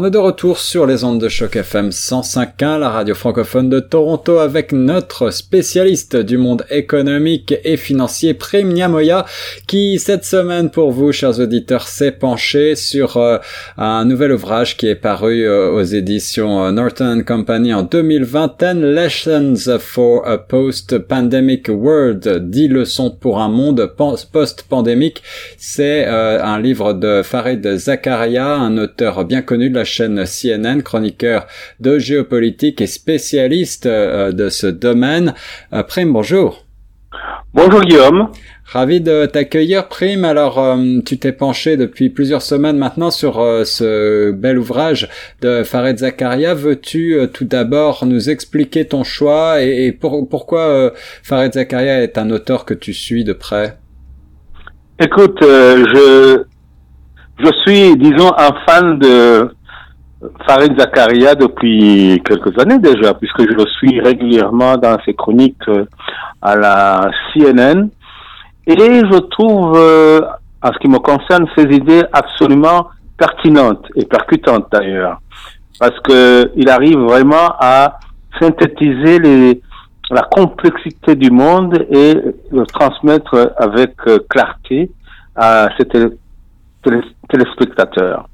On est de retour sur les ondes de choc FM 105.1, la radio francophone de Toronto, avec notre spécialiste du monde économique et financier, Prime Niamoya, qui cette semaine pour vous, chers auditeurs, s'est penché sur euh, un nouvel ouvrage qui est paru euh, aux éditions euh, Norton Company en 2020, Lessons for a Post-Pandemic World, 10 leçons pour un monde post-pandémique. C'est un livre de Farid Zakaria, un auteur bien connu de la chaîne CNN, chroniqueur de géopolitique et spécialiste euh, de ce domaine. Euh, Prime, bonjour. Bonjour Guillaume. Ravi de t'accueillir, Prime. Alors, euh, tu t'es penché depuis plusieurs semaines maintenant sur ce bel ouvrage de Farid Zakaria. Veux-tu tout d'abord nous expliquer ton choix et, pourquoi Farid Zakaria est un auteur que tu suis de près? Écoute, je je suis, disons, un fan de Farid Zakaria depuis quelques années déjà, puisque je le suis régulièrement dans ses chroniques euh, à la CNN. Et je trouve, euh, en ce qui me concerne, ses idées absolument pertinentes et percutantes d'ailleurs, parce que il arrive vraiment à synthétiser les, la complexité du monde et le transmettre avec euh, clarté à ses téléspectateurs.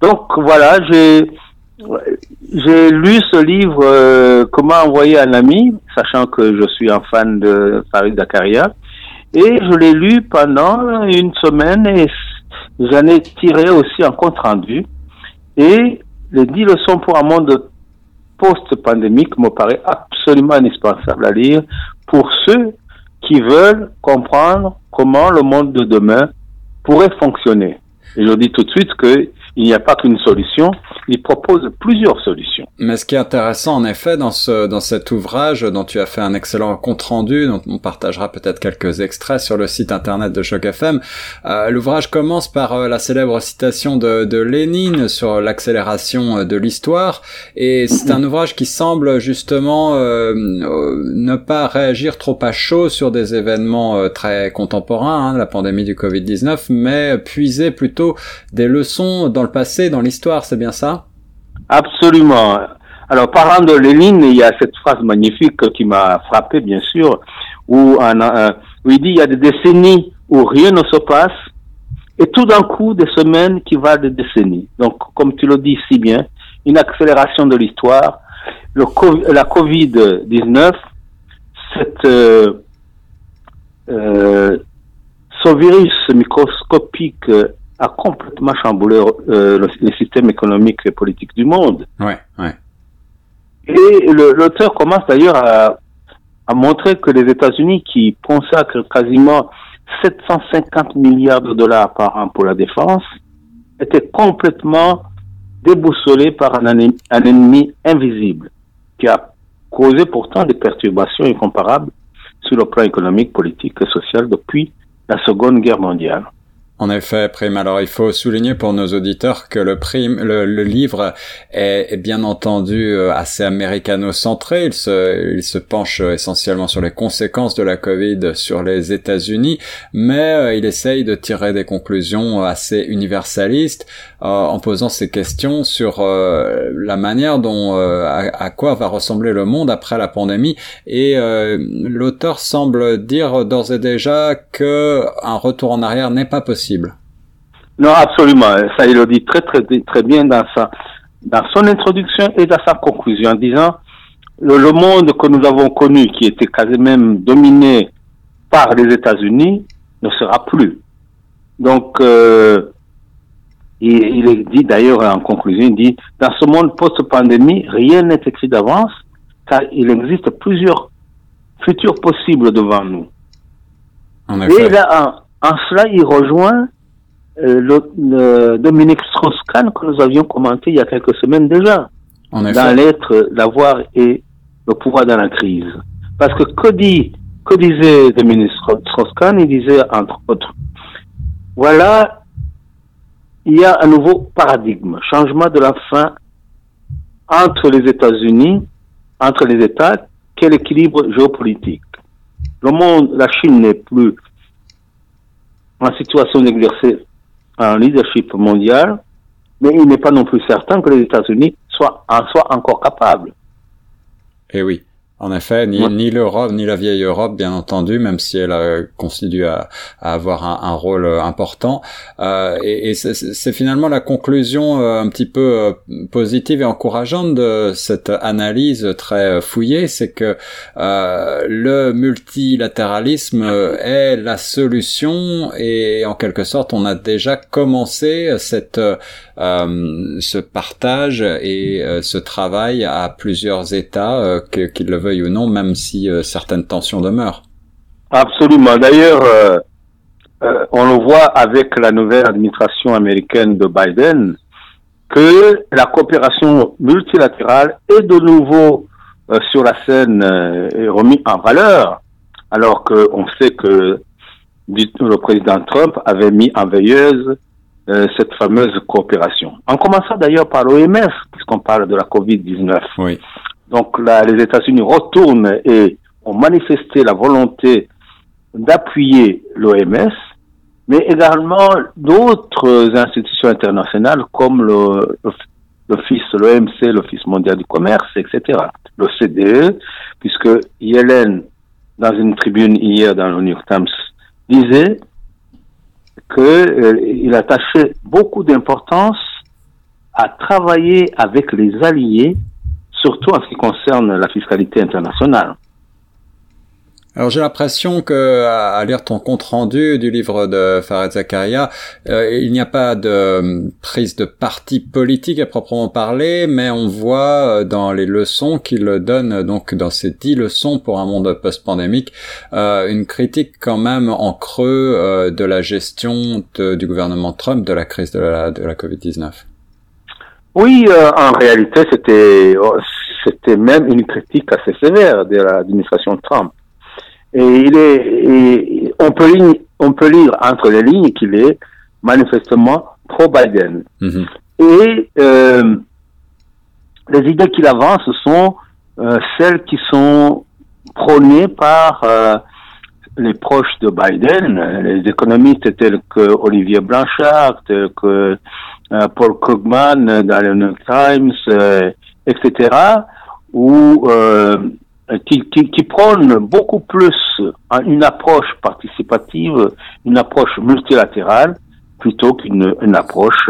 Donc voilà, j'ai lu ce livre euh, Comment envoyer un ami, sachant que je suis un fan de Farid Zakaria, et je l'ai lu pendant une semaine et j'en ai tiré aussi un compte rendu. Et les dix leçons pour un monde post-pandémique me paraît absolument indispensable à lire pour ceux qui veulent comprendre comment le monde de demain pourrait fonctionner. Et je dis tout de suite que il n'y a pas qu'une solution, il propose plusieurs solutions. Mais ce qui est intéressant en effet dans ce dans cet ouvrage dont tu as fait un excellent compte rendu, dont on partagera peut-être quelques extraits sur le site internet de Choc FM, euh, l'ouvrage commence par euh, la célèbre citation de, de Lénine sur l'accélération euh, de l'histoire, et c'est un ouvrage qui semble justement euh, ne pas réagir trop à chaud sur des événements très contemporains, hein, la pandémie du Covid-19, mais puiser plutôt des leçons dans le passé, dans l'histoire, c'est bien ça? Absolument. Alors, parlant de Lénine, il y a cette phrase magnifique qui m'a frappé, bien sûr, où, il dit il y a des décennies où rien ne se passe, et tout d'un coup, des semaines qui valent des décennies. Donc, comme tu le dis si bien, une accélération de l'histoire. La Covid-19, cette, euh, euh, ce virus microscopique a complètement chamboulé euh, le, système économique et politique du monde. Ouais, ouais. Et l'auteur commence d'ailleurs à, à montrer que les États-Unis, qui consacrent quasiment 750 milliards de dollars par an pour la défense, étaient complètement déboussolés par un, un ennemi invisible, qui a causé pourtant des perturbations incomparables sur le plan économique, politique et social depuis la Seconde Guerre mondiale. En effet, Prime. Alors, il faut souligner pour nos auditeurs que le prime, le, livre est, bien entendu euh, assez américano-centré. Il se, il se penche essentiellement sur les conséquences de la Covid sur les États-Unis, mais euh, il essaye de tirer des conclusions assez universalistes euh, en posant ces questions sur la manière dont, à, quoi va ressembler le monde après la pandémie. Et l'auteur semble dire d'ores et déjà que un retour en arrière n'est pas possible non, absolument. Ça, il le dit très, très, très bien dans sa, dans son introduction et dans sa conclusion en disant le, le monde que nous avons connu, qui était quasiment même dominé par les États-Unis, ne sera plus. Donc, euh, il, il dit d'ailleurs en conclusion, il dit, dans ce monde post-pandémie, rien n'est écrit d'avance, car il existe plusieurs futurs possibles devant nous. En effet. Et là, en cela, il rejoint euh, le, Dominique Strauss-Kahn que nous avions commenté il y a quelques semaines déjà, dans l'être, l'avoir et le pouvoir dans la crise. Parce que que dit, que disait Dominique Strauss-Kahn? Il disait entre autres, voilà, il y a un nouveau paradigme, changement de la fin entre les États-Unis entre les États qu'est l'équilibre géopolitique? Le monde, la Chine n'est plus en situation d'exercer un leadership mondial, mais il n'est pas non plus certain que les États-Unis soient, en soient encore capables. Eh oui. En effet, ni, ni l'Europe, ni la vieille Europe, bien entendu, même si elle a continue à, à avoir un, un, rôle euh, important. Euh, et, et c'est finalement la conclusion euh, un petit peu euh, positive et encourageante de cette analyse très fouillée, c'est que euh, le multilatéralisme est la solution et en quelque sorte, on a déjà commencé cette euh, ce partage et ce travail à plusieurs États qu'ils le veulent ou non, même si euh, certaines tensions demeurent. Absolument. D'ailleurs, euh, euh, on le voit avec la nouvelle administration américaine de Biden, que la coopération multilatérale est de nouveau sur la scène et remise en valeur, alors qu'on sait que le président Trump avait mis en veilleuse cette fameuse coopération. En commençant d'ailleurs par l'OMS, puisqu'on parle de la COVID-19. Oui. Donc là, les États-Unis retournent et ont manifesté la volonté d'appuyer l'OMS, mais également d'autres institutions internationales comme l'Office, l'OMC, l'Office mondial du commerce, etc. Le CDE, puisque Yellen, dans une tribune hier dans le New York Times, disait qu'il euh, attachait beaucoup d'importance à travailler avec les alliés surtout en ce qui concerne la fiscalité internationale. Alors j'ai l'impression que à lire ton compte rendu du livre de Farid Zakaria, euh, il n'y a pas de euh, prise de parti politique à proprement parler, mais on voit euh, dans les leçons qu'il donne, donc dans ces dix leçons pour un monde post-pandémique, une critique quand même en creux de la gestion du gouvernement Trump de la crise de la Covid-19. Oui, euh, en réalité, c'était oh, c'était même une critique assez sévère de l'administration Trump. Et il est, on peut lire, on peut lire entre les lignes qu'il est manifestement pro Biden. Mm-hmm. Et euh, les idées qu'il avance sont euh, celles qui sont prônées par les proches de Biden, les économistes tels que Olivier Blanchard, tels que Paul Krugman euh, dans New York Times, euh, etc., où, qui, qui, qui beaucoup plus une approche participative, une approche multilatérale, plutôt qu'une une approche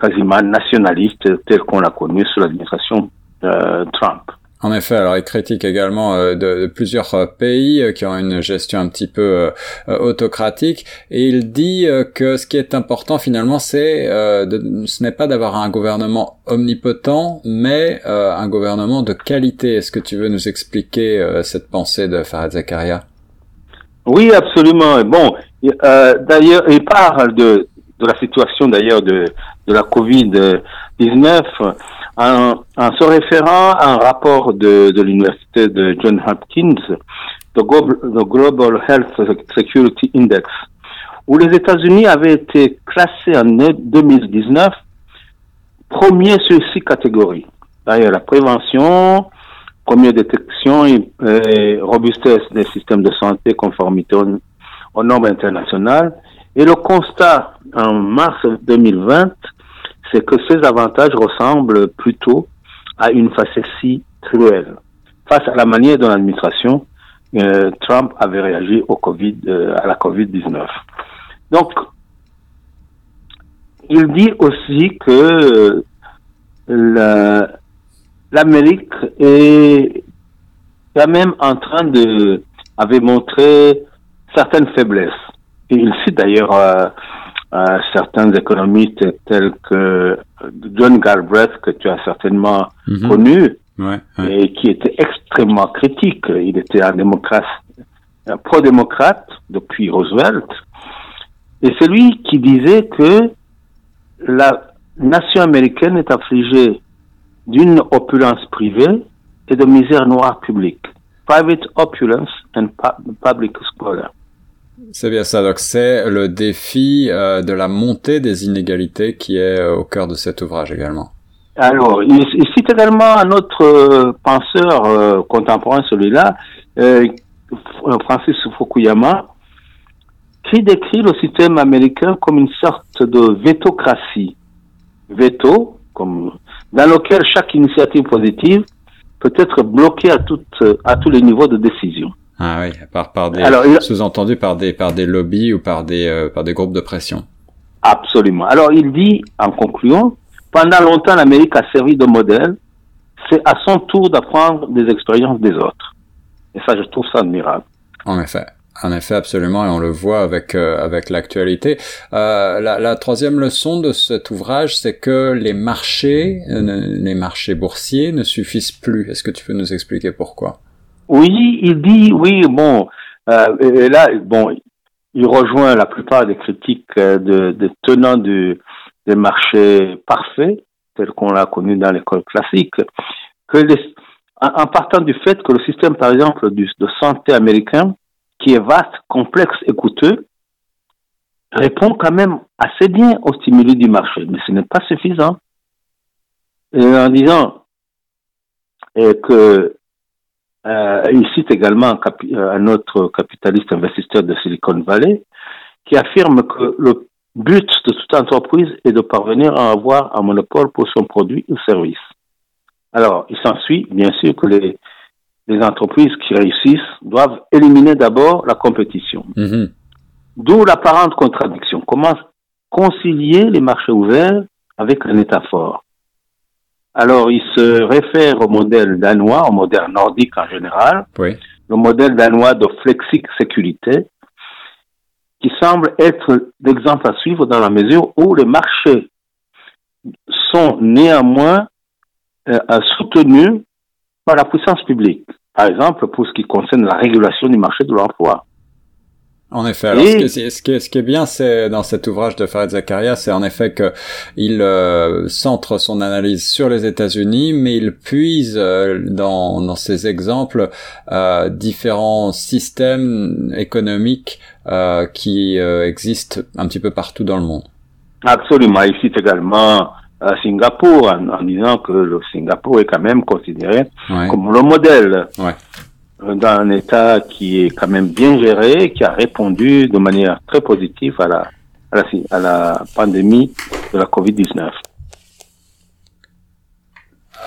quasiment nationaliste telle qu'on l'a connue sous l'administration Trump. En effet, alors il critique également euh, de, plusieurs euh, pays euh, qui ont une gestion un petit peu autocratique et il dit que ce qui est important finalement c'est ce n'est pas d'avoir un gouvernement omnipotent mais un gouvernement de qualité. Est-ce que tu veux nous expliquer cette pensée de Farid Zakaria? Oui, absolument. Bon, d'ailleurs, il parle de, de la situation d'ailleurs de, de la Covid-19 en, se référant à un rapport de, de l'université de John Hopkins, le Global Health Security Index, où les États-Unis avaient été classés en 2019 premier sur six catégories. D'ailleurs, la prévention, première détection et, robustesse des systèmes de santé, conformité aux normes internationales. Et le constat en mars 2020 c'est que ces avantages ressemblent plutôt à une facétie cruelle face à la manière dont l'administration euh, Trump avait réagi au COVID, euh, à la COVID-19. Donc, il dit aussi que euh, l'Amérique est quand même en train de avait montré certaines faiblesses. Et il cite d'ailleurs certains économistes tels que John Galbraith, que tu as certainement mhm. connu, et qui était extrêmement critique. Il était un démocrate, un pro-démocrate depuis Roosevelt. Et c'est lui qui disait que la nation américaine est affligée d'une opulence privée et de misère noire publique. Private opulence and public squalor. C'est bien ça. Donc c'est le défi euh, de la montée des inégalités qui est euh, au cœur de cet ouvrage également. Alors, il, cite également un autre euh, penseur contemporain, celui-là, Francis Fukuyama, qui décrit le système américain comme une sorte de vétocratie. Veto, comme, dans lequel chaque initiative positive peut être bloquée à tous les niveaux de décision. Ah oui, par, par des, sous-entendu par des, par des lobbies ou par des, par des groupes de pression. Absolument. Alors, il dit, en conclusion, pendant longtemps, l'Amérique a servi de modèle. C'est à son tour d'apprendre des expériences des autres. Et ça, je trouve ça admirable. En effet. En effet, absolument, et on le voit avec euh, avec l'actualité. Euh, la, la, troisième leçon de cet ouvrage, c'est que les marchés, euh, les marchés boursiers, ne suffisent plus. Est-ce que tu peux nous expliquer pourquoi? Oui, il dit oui. Bon, euh, et là, bon, il rejoint la plupart des critiques de, de tenants du des marchés parfaits, tels qu'on l'a connu dans l'école classique, que en, partant du fait que le système, par exemple, de santé américain, qui est vaste, complexe et coûteux, répond quand même assez bien aux stimuli du marché, mais ce n'est pas suffisant. Et en disant que euh, il cite également un autre capitaliste investisseur de Silicon Valley qui affirme que le but de toute entreprise est de parvenir à avoir un monopole pour son produit ou service. Alors, il s'ensuit, bien sûr, que les, les, entreprises qui réussissent doivent éliminer d'abord la compétition. Mm-hmm. D'où l'apparente contradiction. Comment concilier les marchés ouverts avec un État fort? Alors, il se réfère au modèle danois, au modèle nordique en général, oui. le modèle danois de flexi-sécurité, qui semble être l'exemple à suivre dans la mesure où les marchés sont néanmoins euh, soutenus par la puissance publique. Par exemple, pour ce qui concerne la régulation du marché de l'emploi. En effet. Alors, ce, qui est, ce, qui est, ce, qui est, bien, c'est dans cet ouvrage de Farid Zakaria, c'est en effet que il euh, centre son analyse sur les États-Unis, mais il puise euh, dans, dans ses exemples euh, différents systèmes économiques qui existent un petit peu partout dans le monde. Absolument. Il cite également Singapour en, disant que le Singapour est quand même considéré comme le modèle. Ouais d'un État qui est quand même bien géré, qui a répondu de manière très positive à la, à la, à la pandémie de la COVID-19.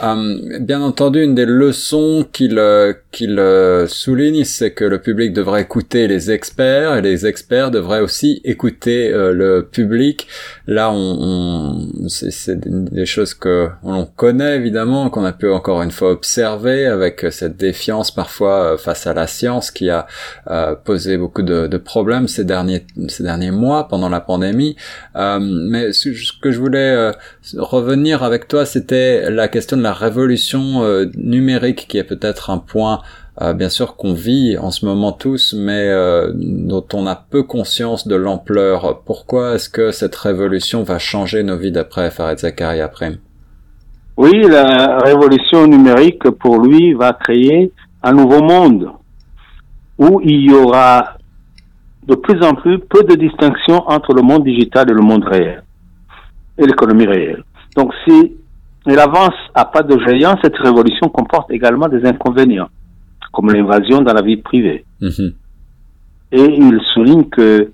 Euh, bien entendu, une des leçons qu'il euh, qu'il euh, souligne, c'est que le public devrait écouter les experts et les experts devraient aussi écouter le public. Là, on, on c'est des choses que l'on connaît évidemment, qu'on a pu encore une fois observer avec cette défiance parfois face à la science qui a posé beaucoup de, de, problèmes ces derniers ces derniers mois pendant la pandémie. mais ce que je voulais revenir avec toi, c'était la question de la révolution euh, numérique qui est peut-être un point euh, bien sûr qu'on vit en ce moment tous, mais euh, dont on a peu conscience de l'ampleur. Pourquoi est-ce que cette révolution va changer nos vies d'après Farid Zakari après Oui, la révolution numérique pour lui va créer un nouveau monde où il y aura de plus en plus peu de distinction entre le monde digital et le monde réel et l'économie réelle. Donc si elle avance à pas de géant, cette révolution comporte également des inconvénients, comme l'invasion dans la vie privée. Mhm. Et il souligne que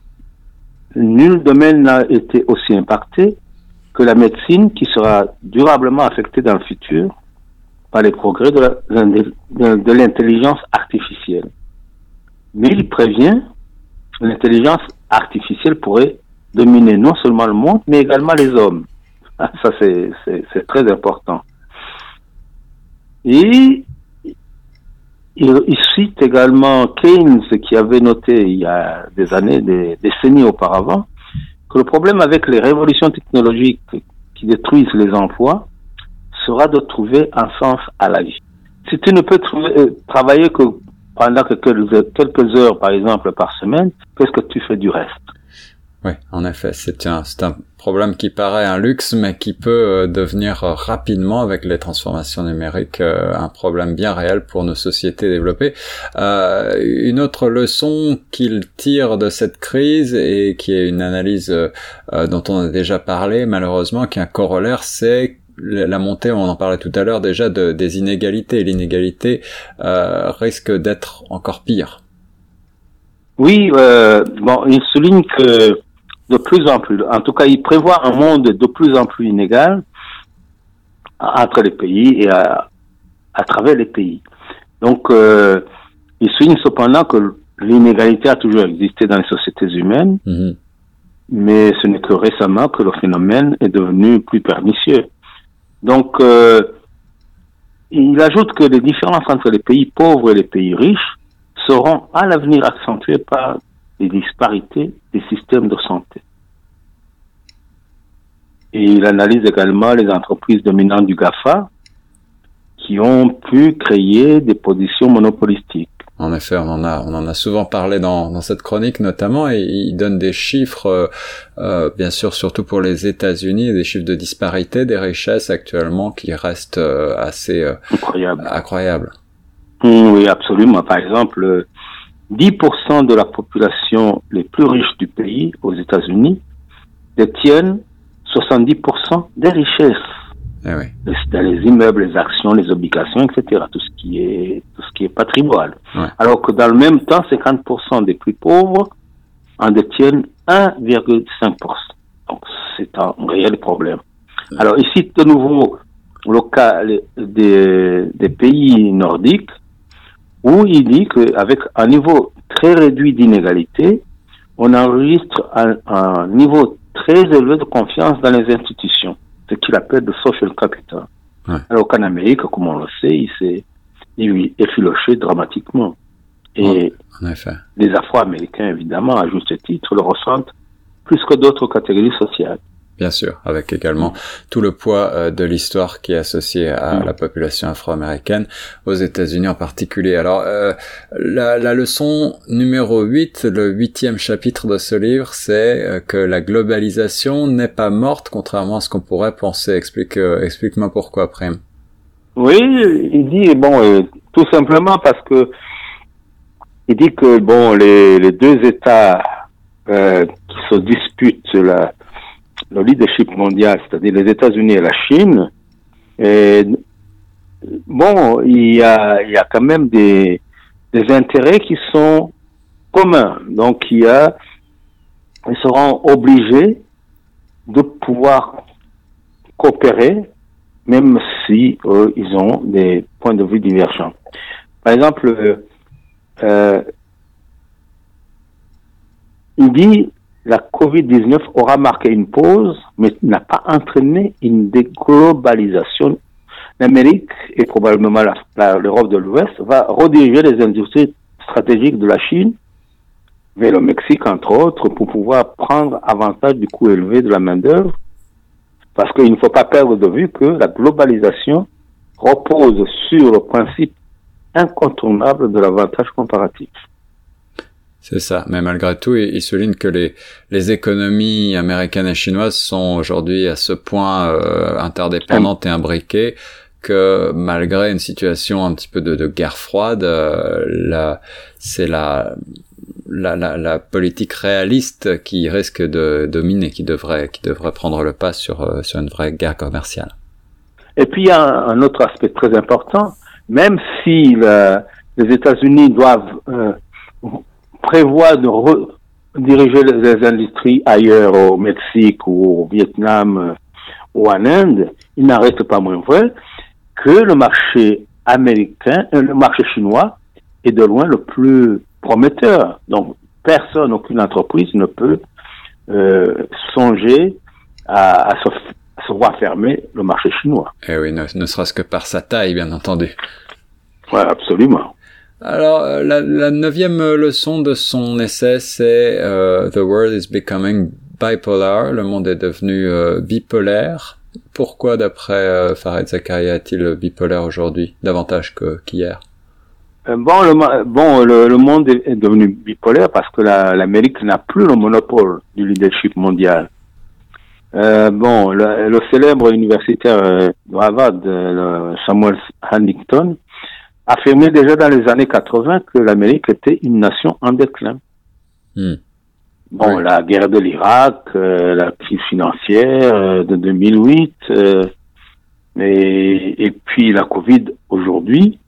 nul domaine n'a été aussi impacté que la médecine qui sera durablement affectée dans le futur par les progrès de l'intelligence artificielle. Mais il prévient l'intelligence artificielle pourrait dominer non seulement le monde, mais également les hommes. Ça, c'est très important. Et il, cite également Keynes qui avait noté il y a des années, des décennies auparavant, que le problème avec les révolutions technologiques qui détruisent les emplois sera de trouver un sens à la vie. Si tu ne peux euh, travailler que pendant quelques, quelques heures, par exemple, par semaine, qu'est-ce que tu fais du reste? Oui, en effet, c'est un, un problème qui paraît un luxe, mais qui peut euh, devenir euh, rapidement, avec les transformations numériques, euh, un problème bien réel pour nos sociétés développées. une autre leçon qu'il tire de cette crise, et qui est une analyse dont on a déjà parlé, malheureusement, qui est un corollaire, c'est la montée, on en parlait tout à l'heure déjà, de, des inégalités. L'inégalité euh, risque d'être encore pire. Oui, euh, bon, il souligne que de plus en plus, en tout cas, il prévoit un monde de plus en plus inégal entre les pays et à, à travers les pays. Donc, euh, il souligne cependant que l'inégalité a toujours existé dans les sociétés humaines, mm-hmm. mais ce n'est que récemment que le phénomène est devenu plus pernicieux. Donc, euh, il ajoute que les différences entre les pays pauvres et les pays riches seront à l'avenir accentuées par les disparités des systèmes de santé. Et il analyse également les entreprises dominantes du GAFA qui ont pu créer des positions monopolistiques. En effet, on en a, on en a souvent parlé dans, dans cette chronique notamment, et il donne des chiffres, euh, euh bien sûr, surtout pour les États-Unis, des chiffres de disparité des richesses actuellement qui restent euh, assez euh, incroyables. Mmh, oui, absolument. Par exemple, 10% de la population les plus riches du pays, aux États-Unis, détiennent 70% des richesses. Eh oui. Dans les immeubles, les actions, les obligations, etc. Tout ce qui est, tout ce qui est patrimoine. Alors que dans le même temps, 50% des plus pauvres en détiennent 1,5%. Donc, c'est un réel problème. Alors, ici, de nouveau, le cas des, des pays nordiques, où il dit qu'avec un niveau très réduit d'inégalité, on enregistre un, un niveau très élevé de confiance dans les institutions ce qu'il appelle le social capital. Alors qu'en Amérique, comme on le sait, il s'est effiloché dramatiquement. Et les Afro-Américains, évidemment, à juste titre, le ressentent plus que d'autres catégories sociales. Bien sûr, avec également tout le poids euh, de l'histoire qui est associé à mm. la population afro-américaine, aux États-Unis en particulier. Alors, euh, la, la, leçon numéro 8, le huitième chapitre de ce livre, c'est euh, que la globalisation n'est pas morte, contrairement à ce qu'on pourrait penser. Explique, explique-moi pourquoi, Prime. Oui, il dit, bon, tout simplement parce que il dit que, bon, les, les deux États qui se disputent la le leadership mondial, c'est-à-dire les États-Unis et la Chine, et, bon, il y a, il y a quand même des, des intérêts qui sont communs. Donc, il y a, ils seront obligés de pouvoir coopérer, même si ils ont des points de vue divergents. Par exemple, euh, il dit la COVID-19 aura marqué une pause, mais n'a pas entraîné une déglobalisation. L'Amérique et probablement l'Europe de l'Ouest va rediriger les industries stratégiques de la Chine vers le Mexique, entre autres, pour pouvoir prendre avantage du coût élevé de la main-d'œuvre. Parce qu'il ne faut pas perdre de vue que la globalisation repose sur le principe incontournable de l'avantage comparatif. C'est ça. Mais malgré tout, il, souligne que les, les économies américaines et chinoises sont aujourd'hui à ce point euh, interdépendantes et imbriquées que malgré une situation un petit peu de, guerre froide, euh, c'est la, la, la, politique réaliste qui risque de dominer, qui devrait, qui devrait prendre le pas sur, euh, sur une vraie guerre commerciale. Et puis il y a un, autre aspect très important, même si les États-Unis doivent prévoit de rediriger les industries ailleurs au Mexique ou au Vietnam euh, ou en Inde, il n'arrête pas moins vrai que le marché américain, euh, le marché chinois est de loin le plus prometteur. Donc personne, aucune entreprise ne peut euh, songer à, se, voir fermer le marché chinois. Eh oui, ne, ne serait-ce que par sa taille, bien entendu. Oui, absolument. Alors, euh, la, la, neuvième leçon de son essai, c'est euh, The world is becoming bipolar. Le monde est devenu euh, bipolaire. Pourquoi, d'après Farid Zakaria, est-il bipolaire aujourd'hui, davantage qu'hier? Bon, le, bon le, monde est devenu bipolaire parce que l'Amérique n'a plus le monopole du leadership mondial. bon, le, célèbre universitaire de Harvard, Samuel Huntington, affirmé déjà dans les années 80 que l'Amérique était une nation en déclin. Hmm. Bon, la guerre de l'Irak, euh, la crise financière euh, de 2008, euh, Et, et puis la Covid aujourd'hui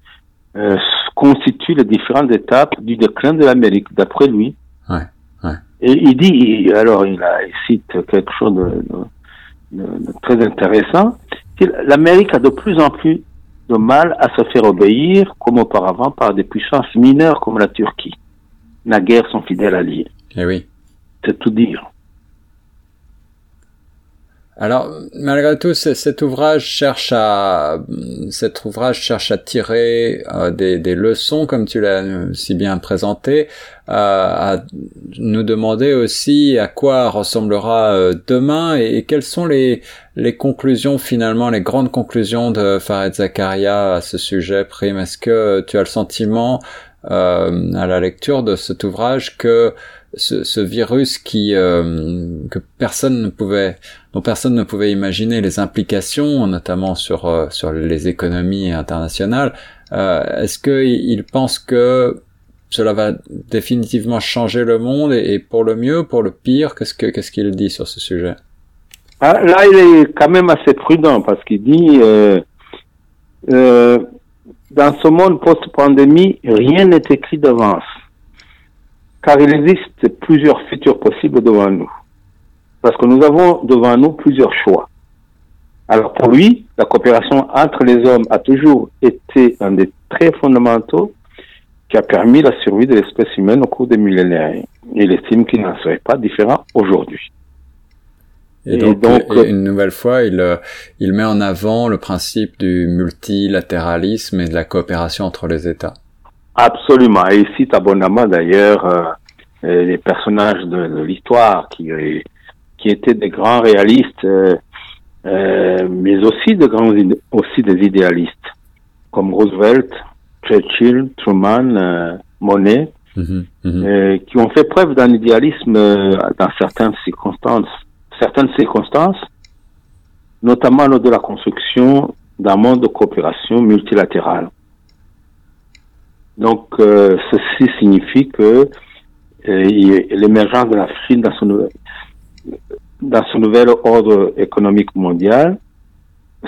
euh, constitue les différentes étapes du déclin de l'Amérique, d'après lui. Ouais, ouais. Et il dit, alors il, a, il cite quelque chose de, de, de très intéressant, l'Amérique a de plus en plus de mal à se faire obéir, comme auparavant, par des puissances mineures comme la Turquie. Naguère son fidèle allié. Eh oui. C'est tout dire. Alors, malgré tout, cet ouvrage cherche à, cet ouvrage cherche à tirer euh, des, leçons, comme tu l'as si bien présenté, euh, à nous demander aussi à quoi ressemblera euh, demain et, quelles sont les, conclusions finalement, les grandes conclusions de Farid Zakaria à ce sujet, Prime? Est-ce que tu as le sentiment euh, à la lecture de cet ouvrage que ce, ce virus qui euh, que personne ne pouvait dont personne ne pouvait imaginer les implications notamment sur euh, sur les économies internationales. Euh, est-ce que il pense que cela va définitivement changer le monde et, pour le mieux pour le pire qu'est-ce que qu'est-ce qu'il dit sur ce sujet? Ah, là il est quand même assez prudent parce qu'il dit euh, euh, dans ce monde post-pandémie rien n'est écrit d'avance car il existe plusieurs futurs possibles devant nous. Parce que nous avons devant nous plusieurs choix. Alors pour lui, la coopération entre les hommes a toujours été un des traits fondamentaux qui a permis la survie de l'espèce humaine au cours des millénaires. Il estime qu'il n'en serait pas différent aujourd'hui. Et donc, une nouvelle fois, il, euh, il met en avant le principe du multilatéralisme et de la coopération entre les États. Absolument. Et il cite abondamment d'ailleurs euh, euh, les personnages de, l'histoire qui, euh, qui étaient des grands réalistes, mais aussi, de grands, aussi des idéalistes, comme Roosevelt, Churchill, Truman, Monet, mhm. qui ont fait preuve d'un idéalisme dans certaines circonstances, certaines circonstances, notamment lors de la construction d'un monde de coopération multilatérale. Donc, euh, ceci signifie que euh, l'émergence de la Chine dans son, dans son nouvel ordre économique mondial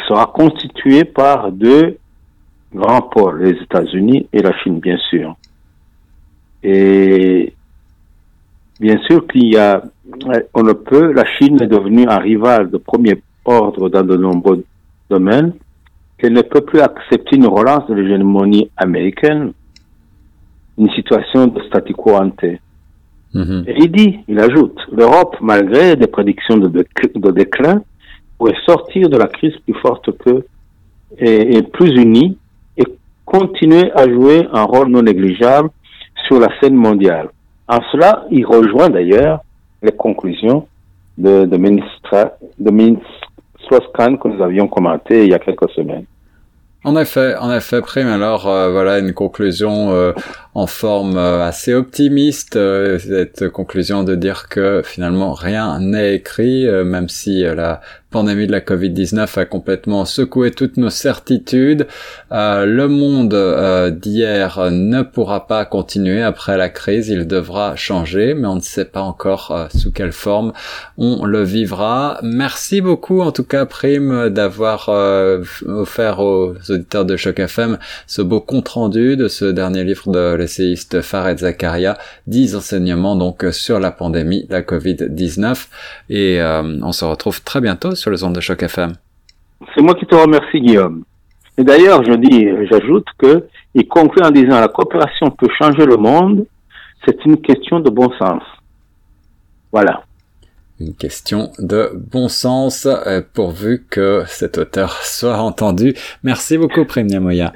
sera constituée par deux grands pôles, les États-Unis et la Chine, bien sûr. Et bien sûr qu'il y a, on ne peut, la Chine est devenue un rival de premier ordre dans de nombreux domaines, qu'elle ne peut plus accepter une relance de l'hégémonie américaine une situation de statu quo ante. Mhm. Et il dit, il ajoute, l'Europe, malgré des prédictions de, de, déclin, pourrait sortir de la crise plus forte que et, plus unie et continuer à jouer un rôle non négligeable sur la scène mondiale. En cela, il rejoint d'ailleurs les conclusions de, de ministre, de ministre que nous avions commenté il y a quelques semaines. En effet, en effet, Prime. Alors euh, voilà une conclusion euh, en forme euh, assez optimiste. cette conclusion de dire que finalement rien n'est écrit, même si la pandémie de la Covid-19 a complètement secoué toutes nos certitudes. Euh, le monde euh, d'hier ne pourra pas continuer après la crise, il devra changer, mais on ne sait pas encore euh, sous quelle forme on le vivra. Merci beaucoup en tout cas Prime d'avoir offert aux auditeurs de Choc FM ce beau compte-rendu de ce dernier livre de l'essayiste Farid Zakaria, 10 enseignements donc sur la pandémie, la Covid-19 et on se retrouve très bientôt sur les ondes de choc FM. C'est moi qui te remercie, Guillaume. Et d'ailleurs, je dis, j'ajoute que il conclut en disant la coopération peut changer le monde. C'est une question de bon sens. Voilà. Une question de bon sens, euh, pourvu que cet auteur soit entendu. Merci beaucoup, Prem Moya.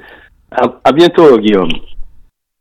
À, à bientôt, Guillaume.